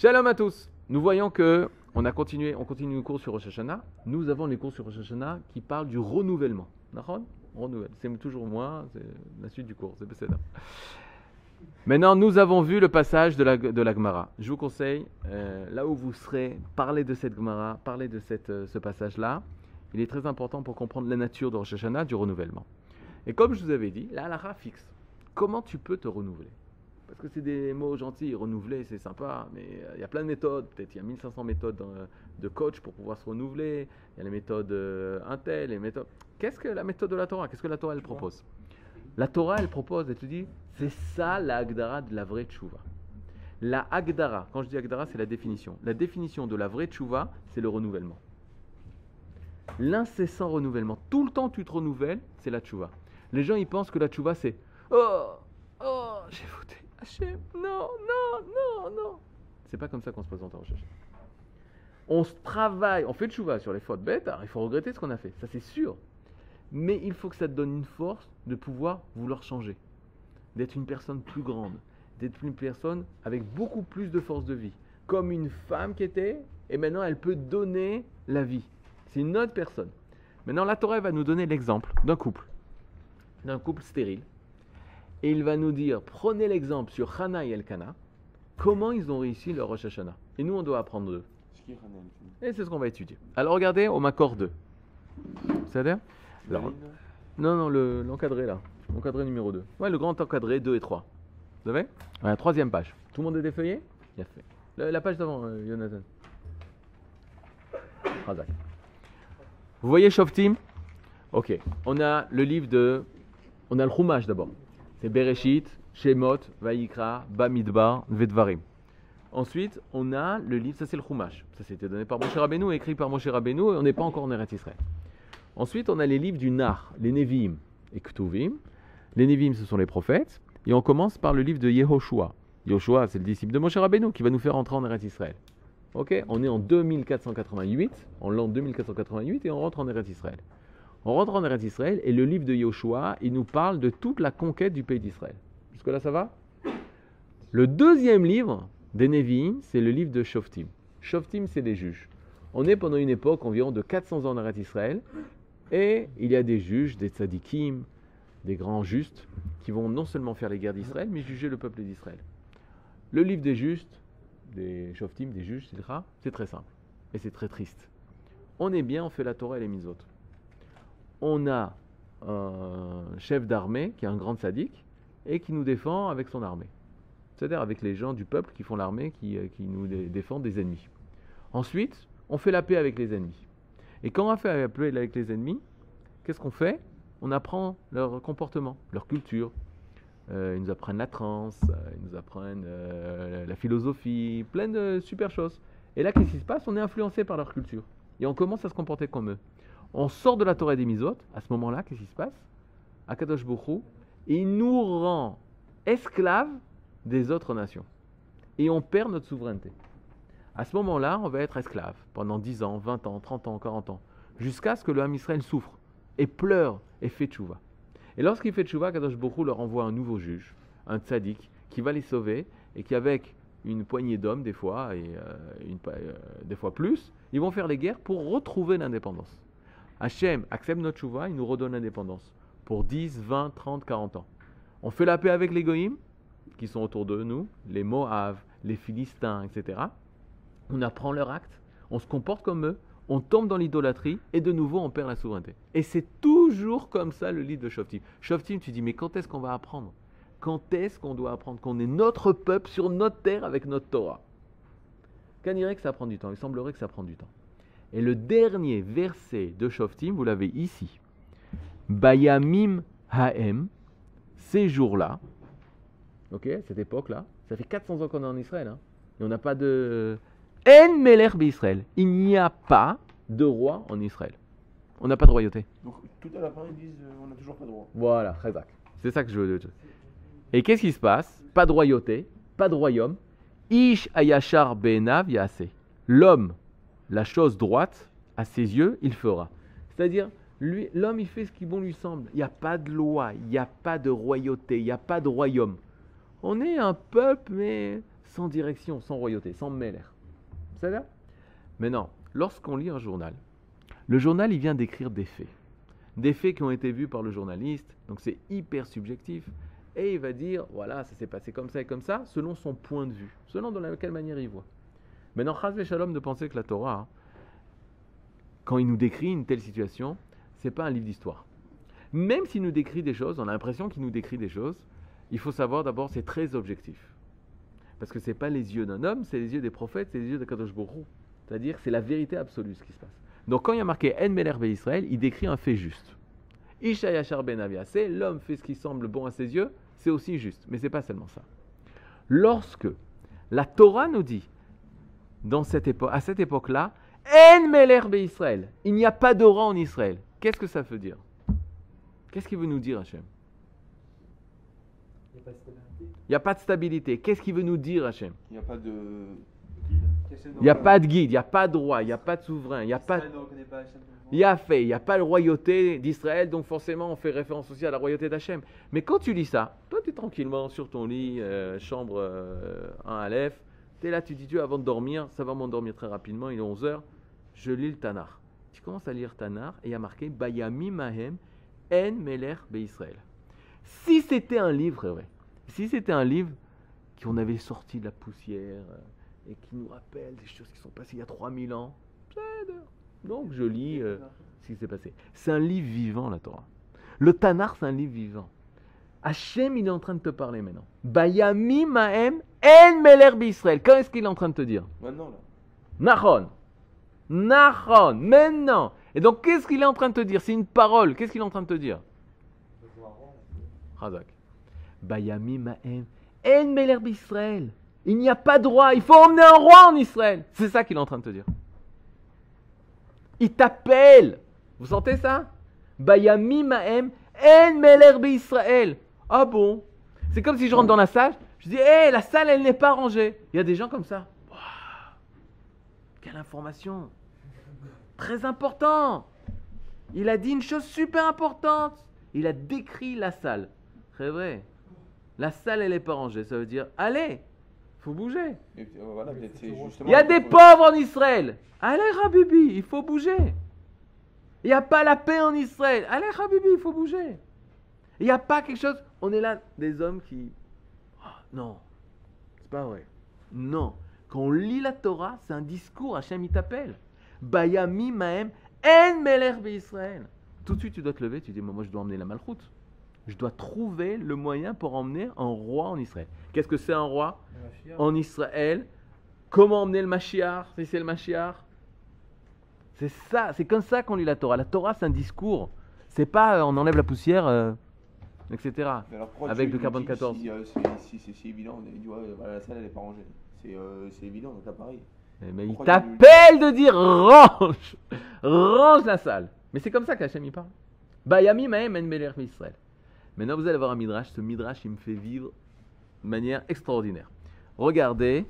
Shalom à tous. Nous voyons que on a continué, on continue le cours sur Rosh Hashanah. Nous avons les cours sur Rosh Hashanah qui parlent du renouvellement. Renouvelle. C'est toujours moi, c'est la suite du cours. C'est. Maintenant, nous avons vu le passage de la, de la Gemara. Je vous conseille, euh, là où vous serez, parlez de cette Gemara, parlez de cette, euh, ce passage-là. Il est très important pour comprendre la nature de Rosh Hashanah, du renouvellement. Et comme je vous avais dit, la halakha fixe. Comment tu peux te renouveler? Parce que c'est des mots gentils, renouveler, c'est sympa, mais euh, il y a plein de méthodes. Peut-être il y a 1500 méthodes euh, de coach pour pouvoir se renouveler. Il y a les méthodes euh, Intel, les méthodes. Qu'est-ce que la méthode de la Torah? Qu'est-ce que la Torah elle propose? La Torah elle propose, elle te dit, c'est ça la Agdara de la vraie tchouva. La Agdara, quand je dis Agdara, c'est la définition. La définition de la vraie tchouva, c'est le renouvellement. L'incessant renouvellement. Tout le temps tu te renouvelles, c'est la tchouva. Les gens ils pensent que la tchouva c'est Oh, oh, j'ai voté. Non, non, non, non. C'est pas comme ça qu'on se présente en recherche. On se travaille, on fait le chouva sur les fautes bêtes, il faut regretter ce qu'on a fait, ça c'est sûr. Mais il faut que ça te donne une force de pouvoir vouloir changer, d'être une personne plus grande, d'être une personne avec beaucoup plus de force de vie, comme une femme qui était, et maintenant elle peut donner la vie. C'est une autre personne. Maintenant, la Torah va nous donner l'exemple d'un couple, d'un couple stérile, et il va nous dire prenez l'exemple sur Hana et Elkana, comment ils ont réussi leur Rosh Hashanah. Et nous, on doit apprendre d'eux. Et c'est ce qu'on va étudier. Alors regardez, au Makor 2. C'est-à-dire Non, non, le- l'encadré là. L'encadré numéro 2. Ouais, le grand encadré 2 et 3. Vous avez Ouais, troisième page. Tout le monde est défeuillé Bien fait. La, la page d'avant, euh, Jonathan. Razak. Vous voyez Shoftim? Ok. On a le livre de. On a le Chumash d'abord. C'est Bereshit, Shemot, Vayikra, Bamidbar, Vedvarim. Ensuite, on a le livre, ça c'est le Chumash. Ça c'était donné par Moshe Rabbeinu, écrit par Moshe Rabbeinu, et on n'est pas encore en Eretz Israël. Ensuite, on a les livres du Nar, les Nevi'im et Ktuvim. Les Nevi'im, ce sont les prophètes. Et on commence par le livre de Yehoshua. Yehoshua, c'est le disciple de Moshe Rabbeinu qui va nous faire entrer en Eretz Israël. Ok On est en 2488, en l'an 2488, et on rentre en Eretz Israël. On rentre en Eretz Israël, et le livre de Yehoshua, il nous parle de toute la conquête du pays d'Israël. Jusque-là, ça va? Le deuxième livre des Nevi'im, c'est le livre de Shoftim. Shoftim, c'est les juges. On est pendant une époque environ de 400 ans en Eretz Israël, et il y a des juges, des tzadikim, des grands justes, qui vont non seulement faire les guerres d'Israël, mais juger le peuple d'Israël. Le livre des justes, des shoftim, des juges, c'est très simple. Et c'est très triste. On est bien, on fait la Torah et les mitzvot. On a un chef d'armée qui est un grand sadique et qui nous défend avec son armée. C'est-à-dire avec les gens du peuple qui font l'armée, qui, euh, qui nous dé- défendent des ennemis. Ensuite, on fait la paix avec les ennemis. Et quand on fait la paix avec les ennemis, qu'est-ce qu'on fait? On apprend leur comportement, leur culture. Euh, ils nous apprennent la transe, euh, ils nous apprennent la philosophie, plein de super choses. Et là, qu'est-ce qui se passe? On est influencé par leur culture. Et on commence à se comporter comme eux. On sort de la Torah des misotes, à ce moment-là, qu'est-ce qui se passe? Akadosh Bokhu, il nous rend esclaves des autres nations. Et on perd notre souveraineté. À ce moment-là, on va être esclave pendant 10 ans, 20 ans, 30 ans, 40 ans, jusqu'à ce que le Ham Israël souffre et pleure et fait tchouva. Et lorsqu'il fait tchouva, Kadosh Bokhu leur envoie un nouveau juge, un tzaddik, qui va les sauver et qui, avec une poignée d'hommes, des fois, et euh, euh, des fois plus, ils vont faire les guerres pour retrouver l'indépendance. Hachem accepte notre tchouva, il nous redonne l'indépendance pour 10, 20, 30, 40 ans. On fait la paix avec les goïms, qui sont autour de nous, les Moaves, les Philistins, etc. On apprend leur acte, on se comporte comme eux, on tombe dans l'idolâtrie et de nouveau on perd la souveraineté. Et c'est toujours comme ça le livre de Shoftim. Shoftim, tu dis, mais quand est-ce qu'on va apprendre? Quand est-ce qu'on doit apprendre qu'on est notre peuple sur notre terre avec notre Torah? Dirait que ça prend du temps, il semblerait que ça prend du temps. Et le dernier verset de Shoftim, vous l'avez ici. Bayamim Haem, ces jours-là, ok, cette époque-là, ça fait 400 ans qu'on est en Israël, hein, et on n'a pas de. En Meler Israël. Il n'y a pas de roi en Israël. On n'a pas de royauté. Donc tout à la fin ils disent euh, on n'a toujours pas de droit. Voilà. C'est ça que je veux dire. Et qu'est-ce qui se passe? Pas de royauté, pas de royaume. Ish ayashar be'enav yase. L'homme, la chose droite, à ses yeux, il fera. C'est-à-dire, l'homme, il fait ce qui bon lui semble. Il n'y a pas de loi, il n'y a pas de royauté, il n'y a pas de royaume. On est un peuple, mais sans direction, sans royauté, sans mêler. C'est ça? Maintenant, lorsqu'on lit un journal, le journal, il vient d'écrire des faits. Des faits qui ont été vus par le journaliste, donc c'est hyper subjectif. Et il va dire, voilà, ça s'est passé comme ça et comme ça, selon son point de vue, selon de quelle manière il voit. Maintenant, Chaz Shalom de penser que la Torah, quand il nous décrit une telle situation, c'est pas un livre d'histoire. Même s'il nous décrit des choses, on a l'impression qu'il nous décrit des choses, il faut savoir d'abord, c'est très objectif. Parce que ce n'est pas les yeux d'un homme, c'est les yeux des prophètes, c'est les yeux de Kadosh Baruch C'est-à-dire c'est la vérité absolue ce qui se passe. Donc quand il y a marqué En Meler Israël, il décrit un fait juste. Isha Yachar Ben c'est l'homme fait ce qui semble bon à ses yeux, c'est aussi juste. Mais c'est pas seulement ça. Lorsque la Torah nous dit, dans cette époque, à cette époque-là, En Meler Israël, il n'y a pas de rang en Israël. Qu'est-ce que ça veut dire? Qu'est-ce qu'il veut nous dire Hachem? Il n'y a pas de stabilité. Qu'est-ce qu'il veut nous dire, Hachem? Il n'y a pas de. Il n'y a pas de guide, il n'y a pas de roi, il n'y a pas de souverain, il n'y a pas. Il y a fait, il n'y a pas de royauté d'Israël, donc forcément on fait référence aussi à la royauté d'Hachem. Mais quand tu lis ça, toi tu es tranquillement sur ton lit, euh, chambre 1 euh, à Aleph, tu es là, tu dis Dieu avant de dormir, ça va m'endormir très rapidement, il est 11h, je lis le Tanar. Tu commences à lire Tanar et il y a marqué Bayami Mahem En Meler Israël. Si c'était un livre, vrai, si c'était un livre qu'on avait sorti de la poussière euh, et qui nous rappelle des choses qui sont passées il y a 3000 ans, donc je lis euh, ce qui s'est passé. C'est un livre vivant, la Torah. Le Tanar, c'est un livre vivant. Hachem, il est en train de te parler maintenant. Bayami Mahem En Meler Israël. Quand est-ce qu'il est en train de te dire Maintenant, là. Nahon. Nahon. Maintenant. Et donc, qu'est-ce qu'il est en train de te dire C'est une parole. Qu'est-ce qu'il est en train de te dire Razak. Bayami Ma'em. En Meler Israël. Il n'y a pas de roi. Il faut emmener un roi en Israël. C'est ça qu'il est en train de te dire. Il t'appelle. Vous sentez ça Bayami Ma'em. En Meler Israël. Ah bon? C'est comme si je rentre dans la salle. Je dis, hé, la salle, elle n'est pas rangée. Il y a des gens comme ça. quelle information Très important. Il a dit une chose super importante. Il a décrit la salle. Très vrai. La salle, elle n'est pas rangée. Ça veut dire, allez, faut bouger. Et, euh, voilà, Il y a des pauvres en Israël. Allez, Rabibi, il faut bouger. Il n'y a pas la paix en Israël. Allez, Rabibi, il faut bouger. Il n'y a pas quelque chose. On est là, des hommes qui. Ah, non, c'est pas vrai. Non. Quand on lit la Torah, c'est un discours. Hachem, il t'appelle. Bayami Mahem En Meler Israël. Tout de suite, tu dois te lever. Tu dis, moi, moi, je dois emmener la malchoute. Je dois trouver le moyen pour emmener un roi en Israël. Qu'est-ce que c'est un roi en Israël? Comment emmener le Mashiach? Si c'est le Mashiach? C'est ça, c'est comme ça qu'on lit la Torah. La Torah, c'est un discours. C'est pas euh, on enlève la poussière, euh, etc. Avec le carbone dis 14. Si, euh, c'est- si c'est si évident, on dit, ouais, voilà, la salle, elle n'est pas rangée. C'est euh, c'est évident, donc là, pareil. Eh, Mais il t'appelle de dire range Range la salle Mais c'est comme ça qu'Hachem y parle. Bayami Mahem En Israël. Maintenant, vous allez voir un midrash. Ce midrash, il me fait vivre de manière extraordinaire. Regardez.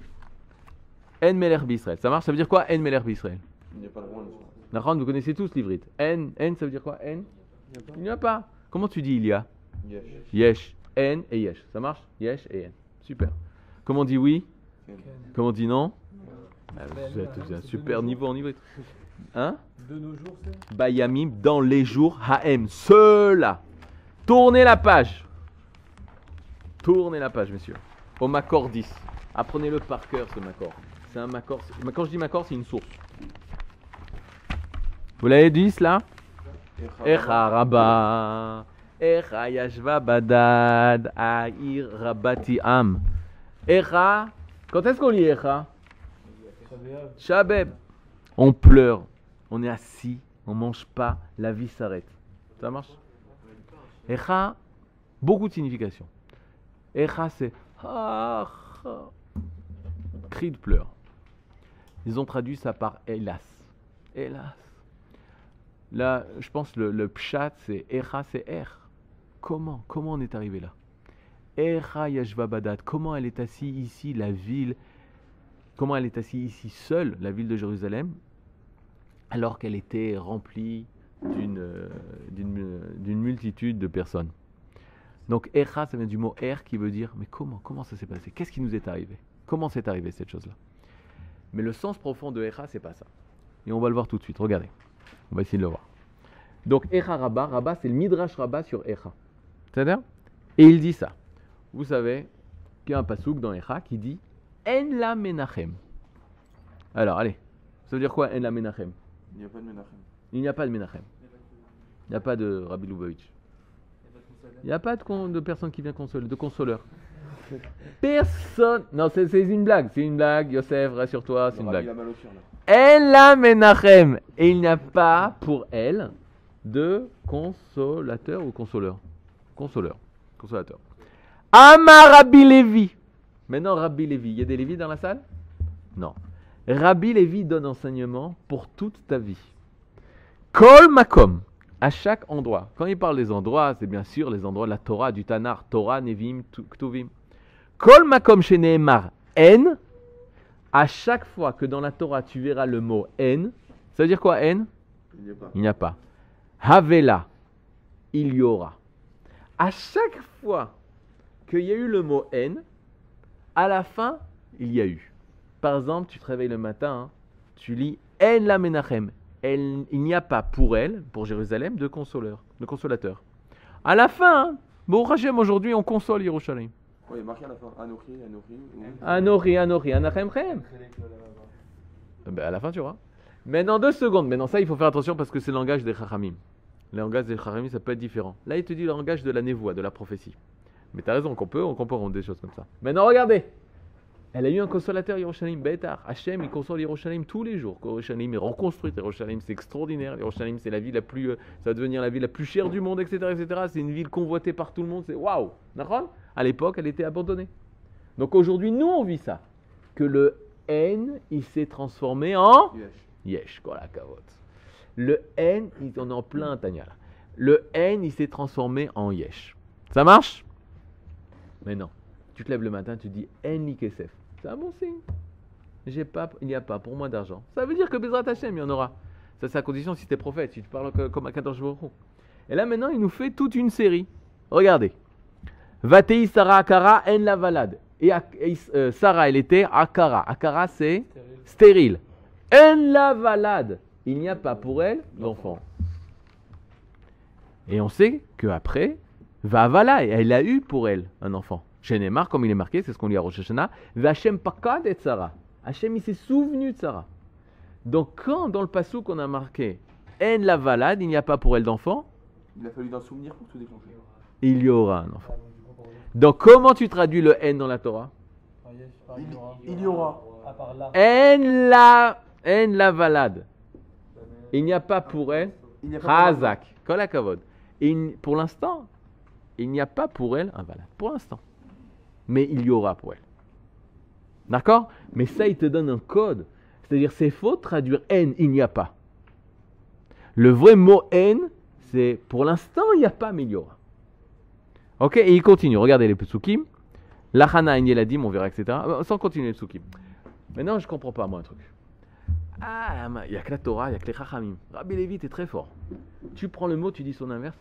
En Meler Israël. Ça marche? Ça veut dire quoi En Meler Israël Il n'y a pas de Nahon, vous connaissez tous l'ivrite. En, en, ça veut dire quoi? En? Il n'y a pas. Comment tu dis il y a Yesh. Yesh, en et yesh. Ça marche? Yesh et en. Super. Comment on dit oui? Comment on dit non? Ah, Vous êtes vous êtes un super niveau en ivrite. Hein? De nos jours, c'est? Bayamim dans les jours HM. Cela. Tournez la page. Tournez la page, messieurs. Au Macor 10. Apprenez-le par cœur, ce Macor. C'est un Macor. Quand je dis Macor, c'est une source. Vous l'avez dit, cela? Echa Rabba. Echa Yashva Badad. Aïr Rabati Am. Echa. Quand est-ce qu'on lit Echa? Shabeb. On pleure. On est assis. On mange pas. La vie s'arrête. Ça marche? Echa, beaucoup de significations. Echa, c'est ah, ah. cri de pleurs. Ils ont traduit ça par hélas. Hélas. Là, je pense le, le pshat, c'est Echa, c'est Er. Comment Comment on est arrivé là? Comment elle est assise ici, la ville? Comment elle est assise ici seule, la ville de Jérusalem, alors qu'elle était remplie d'une euh, euh, d'une multitude de personnes? Donc Echa, ça vient du mot Er qui veut dire mais comment comment ça s'est passé? Qu'est-ce qui nous est arrivé? Comment c'est arrivé cette chose-là? Mais le sens profond de Echa, c'est pas ça. Et on va le voir tout de suite. Regardez. On va essayer de le voir. Donc Echa Rabba, Rabba, c'est le Midrash Rabba sur Echa. C'est-à-dire Et il dit ça. Vous savez qu'il y a un pasouk dans Echa qui dit En la menachem. Alors, allez. Ça veut dire quoi En la menachem Il n'y a pas de Menachem. Il n'y a pas de menachem. Il n'y a pas de Rabbi Lubavitch. Il n'y a pas de, con- de personne qui vient consoler, de consoleur. Personne. Non, c'est une blague. C'est une blague. Yosef, rassure-toi, c'est une blague. Elle a Menachem. Et il n'y a pas pour elle de consolateur ou consoleur Consoleur. Consolateur. Amar Rabbi Lévi. Maintenant, Rabbi Lévi. Il y a des Lévis dans la salle? Non. Rabbi Lévi donne enseignement pour toute ta vie. Kol Makom. À chaque endroit. Quand il parle des endroits, c'est bien sûr les endroits de la Torah, du Tanar, Torah, Nevim, Tu- Ktuvim. Kol Makom chez Nehemar En. À chaque fois que dans la Torah tu verras le mot En, ça veut dire quoi pas. Il n'y a pas. Havela, il y aura. À chaque fois qu'il y a eu le mot En, à la fin, il y a eu. Par exemple, tu te réveilles le matin, hein, tu lis En la Menachem. Elle- il n'y a pas pour elle, pour Jérusalem, de consoleur, de consolateur. À la fin, hein, bon Hachem, aujourd'hui, on console Yerushalayim. A marqué à la fin. Anochi, Anochi. Anori, Anori, Anachem ben, à la fin, tu auras. Maintenant, deux secondes. Maintenant, ça, il faut faire attention parce que c'est le langage des Chachamim. Le langage des Chachamim, ça peut être différent. Là, il te dit le langage de la névoie, de la prophétie. Mais tu as raison qu'on peut, on peut rendre des choses comme ça. Maintenant, regardez. Elle a eu un consolateur, Yerushalayim, Betar. Hachem, il console Yerushalayim tous les jours. Yerushalayim est reconstruite. Yerushalayim, c'est extraordinaire. Yerushalayim, c'est la ville la plus. euh, ça va devenir la ville la plus chère du monde, etc. etc. C'est une ville convoitée par tout le monde. C'est waouh. D'accord? À l'époque, elle était abandonnée. Donc aujourd'hui, nous, on vit ça. Que le N, il s'est transformé en Yesh. Yesh, quoi la cavote. Le N, il- on est en plein Tanya là. Le N, il s'est transformé en Yesh. Ça marche? Mais non. Tu te lèves le matin, tu dis N Likesef. C'est un bon signe. J'ai pas, il n'y a pas pour moi d'argent. Ça veut dire que Bezrat Hashem, il y en aura. Ça, c'est à condition si tu es prophète, si tu parles comme à 14 jours. Et là, maintenant, il nous fait toute une série. Regardez. Vatei Sarah Akara en la valade. Et, euh, Sarah, elle était Akara. Akara, c'est stérile. En la valade. Il n'y a pas pour elle d'enfant. Et on sait qu'après, Vavala, elle a eu pour elle un enfant. Chez Neymar, comme il est marqué, c'est ce qu'on lit à Rosh Hashanah, Vachem Pakad et Sarah. Hachem, il s'est souvenu de Sarah. Donc, quand dans le passou qu'on a marqué En la valade, il n'y a pas pour elle d'enfant, Il a fallu d'un souvenir pour tout déclencher. il y aura un enfant. Donc, comment tu traduis le N dans la Torah? Il, il y aura. À part là. En la, en la valade. Il n'y a pas pour elle Il n'y a pas de Razak, kol hakavod. Et il- pour l'instant, il n'y a pas pour elle un. Pour l'instant. Mais il y aura pour elle. D'accord? Mais ça, il te donne un code. C'est-à-dire, c'est faux de traduire N, il n'y a pas. Le vrai mot N, c'est pour l'instant, il n'y a pas, mais il y aura. Ok? Et il continue. Regardez les psukim. Lachana Enyeladim, on verra, etc. Euh, Sans continuer les psukim. Maintenant, je comprends pas, moi, un truc. Ah, mais il n'y a que la Torah, il n'y a que les Chachamim. Rabbi Lévi, t'es très fort. Tu prends le mot, tu dis son inverse.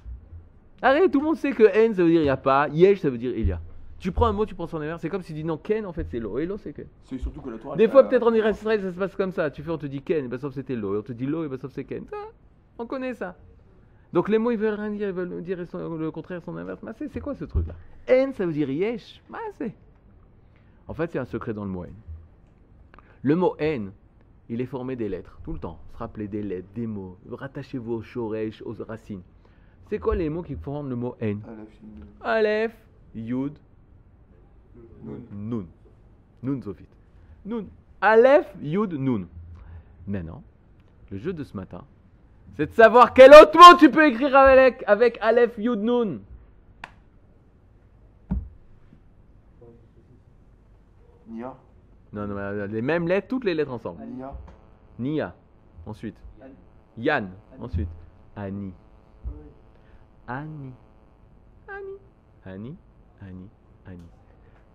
Arrête, tout le monde sait que N, ça veut dire il n'y a pas. Yesh, ça veut dire il y a. Tu prends un mot, tu prends son inverse. C'est comme si tu dis non, Ken, en fait, c'est l'eau. Et l'eau, c'est Ken. C'est surtout que la Torah. Des fois, peut-être en Israël, ça se passe comme ça. Tu fais, on te dit Ken, et ben, sauf c'était l'eau. Et on te dit l'eau, et ben, sauf c'est Ken. Ça, on connaît ça. Donc les mots, ils veulent rien dire, ils veulent dire le contraire, son inverse. Mais c'est quoi ce truc-là? N, ça veut dire yesh. Bah, c'est. En fait, c'est un secret dans le mot N. Le mot N, il est formé des lettres, tout le temps. Se rappeler des lettres, des mots. Rattachez-vous aux shoresh, aux racines. C'est quoi les mots qui forment le mot N? Aleph, Yud, Nun. Nun. Nun, Sophie. Nun. Aleph, Yud, Nun. Maintenant, le jeu de ce matin, c'est de savoir quel autre mot tu peux écrire avec, avec Aleph, Yud, Nun. Nia. Non, non, euh, les mêmes lettres, toutes les lettres ensemble. Nia. Nia, ensuite. Yann, ensuite. Annie. Annie. Annie. Annie. Annie. Annie.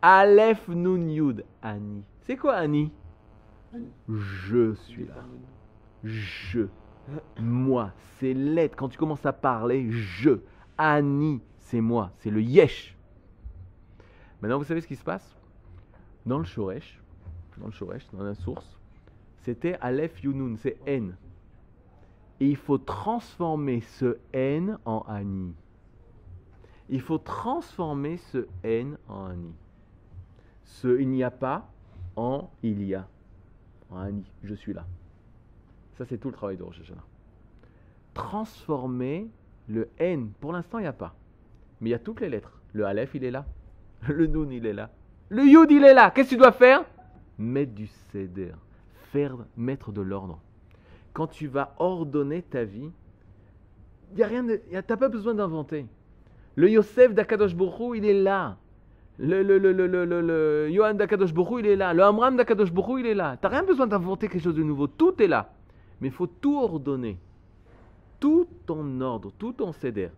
Aleph, Nun, Yud. Annie. C'est quoi Annie? Je suis là. Je. Moi. C'est l'être. Quand tu commences à parler, je. Annie, c'est moi. C'est le yesh. Maintenant, vous savez ce qui se passe? Dans le Shoresh, dans le Shoresh, dans la source, c'était Aleph Yunun, c'est N. Et il faut transformer ce N en Ani. Il faut transformer ce N en Ani. Ce il n'y a pas en il y a. En Ani, je suis là. Ça, c'est tout le travail de Rosh Hashanah. Transformer le N. Pour l'instant, il n'y a pas. Mais il y a toutes les lettres. Le Aleph, il est là. Le Nun, il est là. Le Yud, il est là. Qu'est-ce que tu dois faire? Mettre du Seder. Faire, mettre de l'ordre. Quand tu vas ordonner ta vie, il y a rien t'as pas besoin d'inventer. Le Yosef d'Akadosh Borou, il est là. Le, le, le, le, Yohan d'Akadosh il est là. Le Amram d'Akadosh Borou, il est là. T'as rien besoin d'inventer quelque chose de nouveau. Tout est là. Mais il faut tout ordonner. Tout en ordre, tout en céder.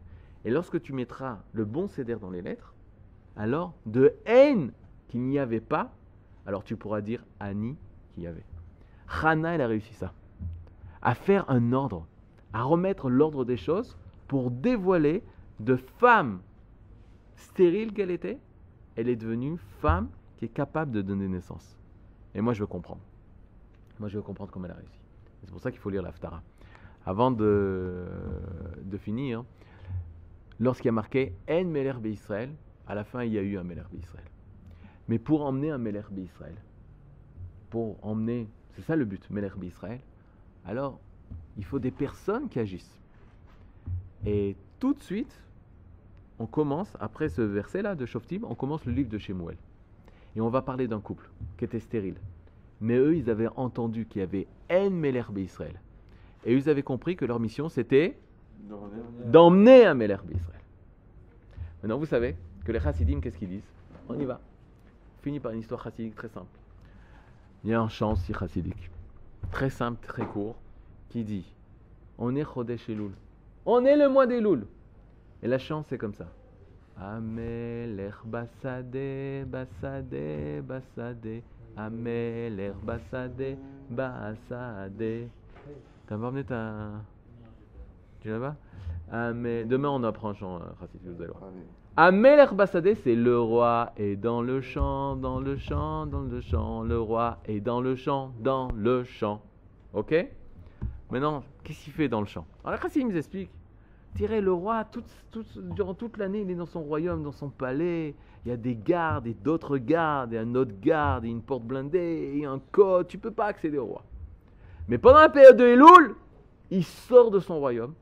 Et lorsque tu mettras le bon céder dans les lettres, alors de haine qu'il n'y avait pas, alors tu pourras dire Annie qu'il y avait. Hana, elle a réussi ça. À faire un ordre, à remettre l'ordre des choses pour dévoiler de femme stérile qu'elle était, elle est devenue femme qui est capable de donner naissance. Et moi, je veux comprendre. Moi, je veux comprendre comment elle a réussi. C'est pour ça qu'il faut lire l'Aftara. Avant de, de finir, lorsqu'il y a marqué En Meler Israël, à la fin, il y a eu un Meler Israël. Mais pour emmener un Meler Israël, pour emmener, c'est ça le but, Meler Israël, alors il faut des personnes qui agissent. Et tout de suite, on commence, après ce verset-là de Shoftim, on commence le livre de Shemuel. Et on va parler d'un couple qui était stérile. Mais eux, ils avaient entendu qu'il y avait En Meler Israël. Et ils avaient compris que leur mission, c'était d'emmener un Meler Israël. Maintenant, vous savez que les chassidim, qu'est-ce qu'ils disent? On y va. Fini par une histoire chassidique très simple. Il y a un chant aussi chassidique, très simple, très court, qui dit On est Chodesh Elul. On est le mois des Loul. Et la chant, c'est comme ça. Amelech basade, basade, basade. Amelech basade, basade. T'as pas emmené ta. Tu l'as pas? Amé- Demain, on apprend un chant euh, chassidique, vous allez voir. Amelech Bassadeh, c'est le roi est dans le champ, dans le champ, dans le champ. Le roi est dans le champ, dans le champ. Ok? Maintenant, qu'est-ce qu'il fait dans le champ? Alors, il nous explique? Tirez le roi, toute- toute- durant toute l'année, il est dans son royaume, dans son palais. Il y a des gardes et d'autres gardes, et un autre garde, et une porte blindée, et un code. Tu peux pas accéder au roi. Mais pendant la période de Elul, il sort de son royaume.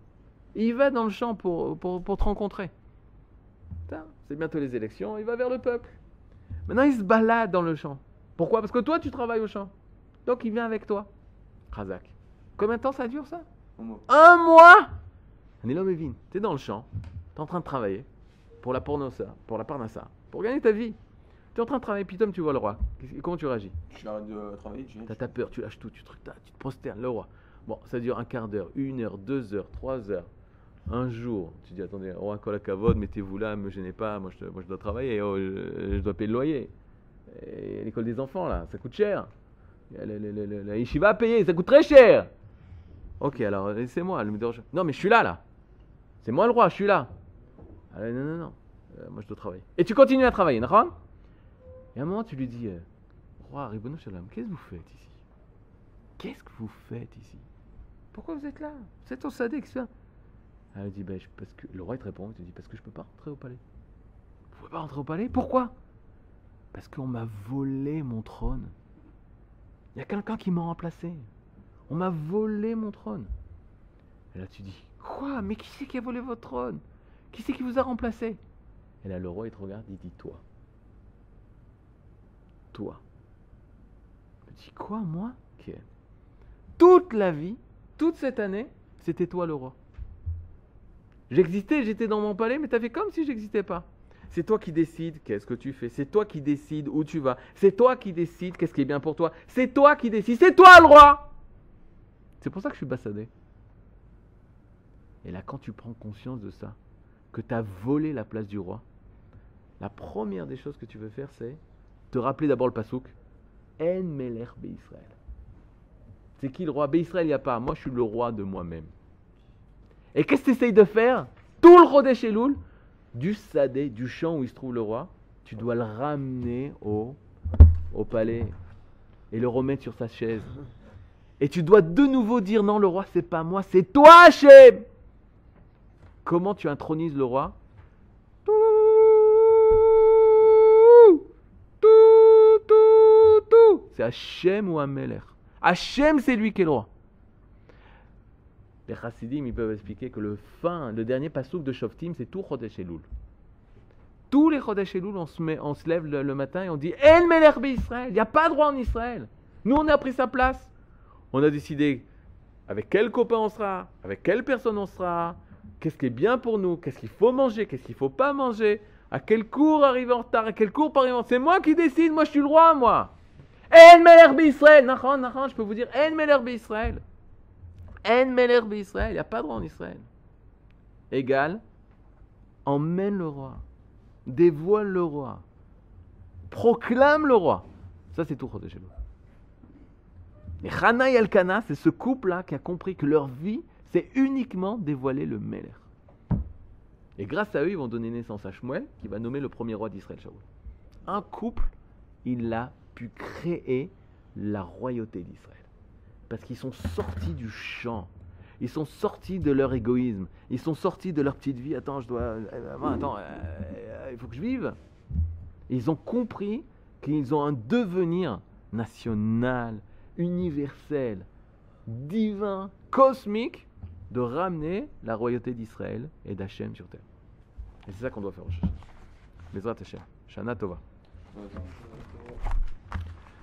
Il va dans le champ pour, pour te rencontrer. C'est bientôt les élections, il va vers le peuple. Maintenant, il se balade dans le champ. Pourquoi? Parce que toi, tu travailles au champ. Donc, il vient avec toi. Razak. Combien de temps ça dure, ça? Un mot. Un mois Mevin, t'es dans le champ, t'es en train de travailler pour la pornosa, pour la parnassa, pour gagner ta vie. T'es en train de travailler, puis tu vois le roi. Comment tu réagis? Je l'arrête de travailler, tu. T'as ta peur, tu lâches tout, tu, tu te prosternes, le roi. Bon, ça dure un quart d'heure, une heure, deux heures, trois heures, un jour. Tu dis, attendez, roi Kolakavod, mettez-vous là, me gênez pas, moi je, dois travailler, oh, je, dois payer le loyer. L'école des enfants, là, ça coûte cher. Le- le- le- La yeshiva à payer, ça coûte très cher. Ok, alors laissez-moi, le me. Non, mais je suis là, là. C'est moi le roi, je suis là. Ah, non, non, non. Euh, moi, je dois travailler. Et tu continues à travailler, d'accord? Et à un moment, tu lui dis, euh, roi, Ribono Shalom, qu'est-ce que vous faites ici? Qu'est-ce que vous faites ici? Pourquoi vous êtes là? Vous êtes au Sadek, ça? Elle dit, ben. Le roi, te répond, il te dit, parce que je peux pas rentrer au palais. Vous pouvez pas rentrer au palais? Pourquoi? Parce qu'on m'a volé mon trône. Il y a quelqu'un qui m'a remplacé. On m'a volé mon trône. Et là, tu dis, quoi? Mais qui c'est qui a volé votre trône? Qui c'est qui vous a remplacé? Et là, le roi, il te regarde, il dit, toi. Toi. Me dit, quoi, moi? Ok. Toute la vie, toute cette année, c'était toi le roi. J'existais, j'étais dans mon palais, mais t'as fait comme si j'existais pas. C'est toi qui décides qu'est-ce que tu fais. C'est toi qui décides où tu vas. C'est toi qui décides qu'est-ce qui est bien pour toi. C'est toi qui décides. C'est toi le roi. C'est pour ça que je suis bassadé. Et là, quand tu prends conscience de ça, que tu as volé la place du roi, la première des choses que tu veux faire, c'est te rappeler d'abord le pasouk. En Meler Israël. C'est qui le roi? Israël, il n'y a pas. Moi, je suis le roi de moi-même. Et qu'est-ce que tu essayes de faire? Tout le Chodesh Elul, du Sadé, du champ où il se trouve le roi, tu dois le ramener au, au palais. et le remettre sur sa chaise. Et tu dois de nouveau dire non, le roi, c'est pas moi, c'est toi, Hachem. Comment tu intronises le roi? Tout, tout, tout. C'est Hachem ou Ameler? Hachem, c'est lui qui est le roi. Les chassidim, ils peuvent expliquer que le fin, le dernier pasouk de Shoftim, c'est tout Chodesh Elul. Tous les Chodesh Elul, on se, met, on se lève le, matin et on dit El Melech Israël. Il n'y a pas de roi en Israël. Nous, on a pris sa place. On a décidé avec quel copain on sera, avec quelle personne on sera, qu'est-ce qui est bien pour nous, qu'est-ce qu'il faut manger, qu'est-ce qu'il ne faut pas manger, à quel cours arriver en retard, à quel cours pas arriver en retard. C'est moi qui décide, moi je suis le roi, moi. El Melech Israël. Je peux vous dire El Melech Israël. En Melech Israël. Il n'y a pas de roi en Israël. Égal, emmène le roi, dévoile le roi, proclame le roi. Ça, c'est tout Elul. Et Hana et Elkana, c'est ce couple-là qui a compris que leur vie, c'est uniquement dévoiler le Melech. Et grâce à eux, ils vont donner naissance à Shmuel, qui va nommer le premier roi d'Israël, Shaoul. Un couple, il a pu créer la royauté d'Israël. Parce qu'ils sont sortis du champ. Ils sont sortis de leur égoïsme. Ils sont sortis de leur petite vie. Attends, je dois. euh, attends, euh, il faut que je vive. Ils ont compris qu'ils ont un devenir national, universel, divin, cosmique, de ramener la royauté d'Israël et d'Hachem sur terre. Et c'est ça qu'on doit faire aujourd'hui. Hashem. Shana Tova.